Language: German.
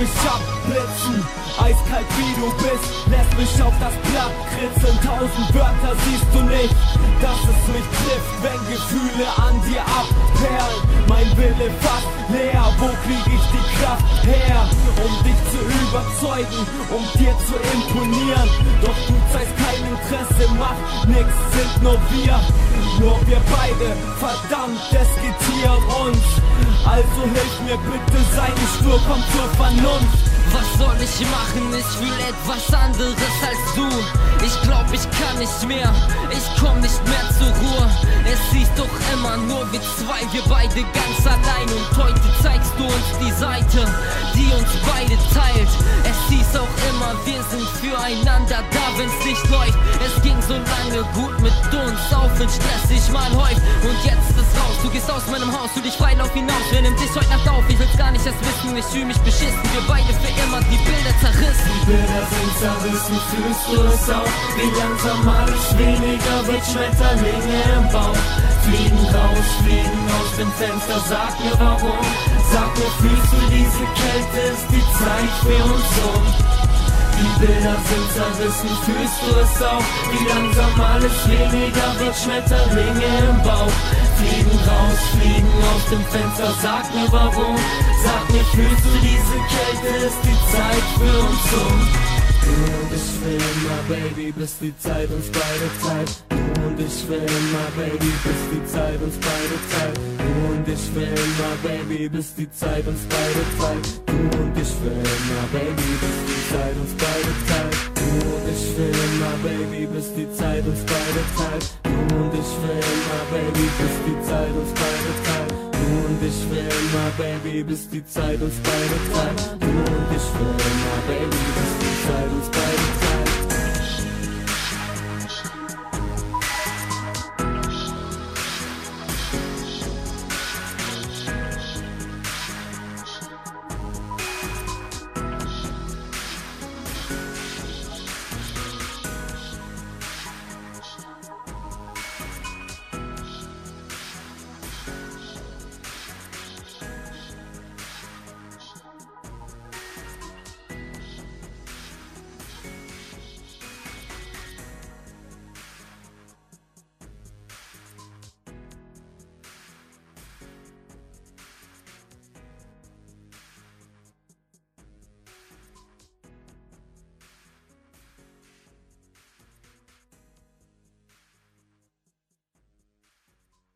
mich abblitzen. Eiskalt wie du bist, lässt mich auf das Blatt kritzen. Tausend Wörter siehst du nicht, dass es mich trifft, wenn Gefühle an dir abperlen. Mein Wille fast leer, wo krieg ich die Kraft her, um dich zu überzeugen, um dir zu imponieren? Doch du zeigst kein Interesse, macht nix, sind nur wir, nur wir beide, verdammt, es geht hier. Also hilf mir bitte, sei nicht stur, komm zur Vernunft. Was soll ich machen? Ich fühl etwas anderes als du. Ich glaub, ich kann nicht mehr. Ich komm nicht mehr zur Ruhe. Es hieß immer nur wir zwei, wir beide ganz allein. Und heute zeigst du uns die Seite, die uns beide teilt. Es hieß auch immer, wir sind füreinander da, wenn's nicht läuft. Es ging so lange gut mit uns, auch wenn Stress sich mal häuft. Und jetzt ist raus, du gehst aus meinem Haus, du dich frei lauf hinaus. Wer nimmt dich heute Nacht auf? Ich will's gar nicht erst wissen, ich fühl mich beschissen. Wir beide für immer die Bilder zerrissen. Die Bilder sind zerrissen, fühlst du es auch? Wie langsam alles weniger wird Schmetterlinge im Bauch. Fliegen raus, fliegen aus dem Fenster, sag mir warum. Sag mir, fühlst du diese Kälte, ist die Zeit für uns um. Die Bilder sind zerrissen, fühlst du es auch? Wie langsam alles weniger wird Schmetterlinge im Bauch. Fliegen raus, fliegen aus dem Fenster, sag mir warum. Sag mir, fühlst du diese Kälte, ist die Zeit für uns um. Du ich will immer, Baby, bis die Zeit uns beide teilt. Will immer, Baby, bis die Zeit uns beide teilt. Du und ich will immer, Baby, bis die Zeit uns beide teilt. Du und ich will immer, Baby, bis die Zeit uns beide teilt. Du und ich will immer, Baby, bis die Zeit uns beide teilt. Du und ich will immer, Baby, bis die Zeit uns beide teilt. Du und ich will immer, Baby, bis die Zeit uns beide teilt. Du und ich will immer, Baby, bis die Zeit uns beide teilt.